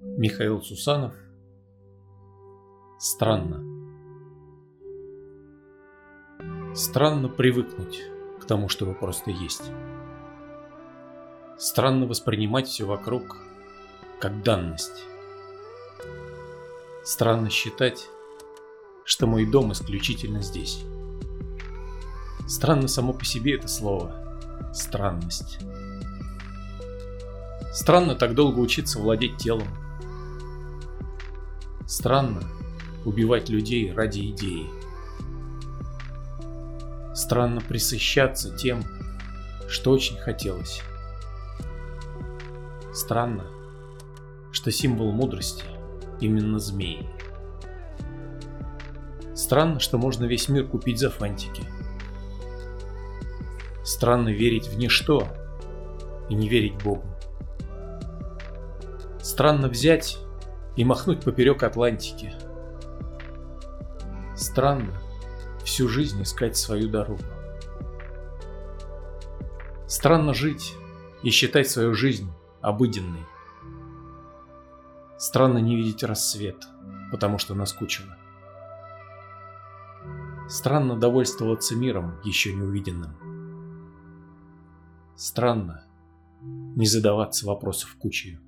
Михаил Сусанов Странно Странно привыкнуть к тому, чтобы просто есть. Странно воспринимать все вокруг как данность. Странно считать, что мой дом исключительно здесь. Странно само по себе это слово. Странность. Странно так долго учиться владеть телом. Странно убивать людей ради идеи. Странно присыщаться тем, что очень хотелось. Странно, что символ мудрости именно змеи. Странно, что можно весь мир купить за фантики. Странно верить в ничто и не верить Богу. Странно взять и махнуть поперек Атлантики. Странно всю жизнь искать свою дорогу. Странно жить и считать свою жизнь обыденной. Странно не видеть рассвет, потому что наскучило. Странно довольствоваться миром, еще не увиденным. Странно не задаваться вопросов кучей.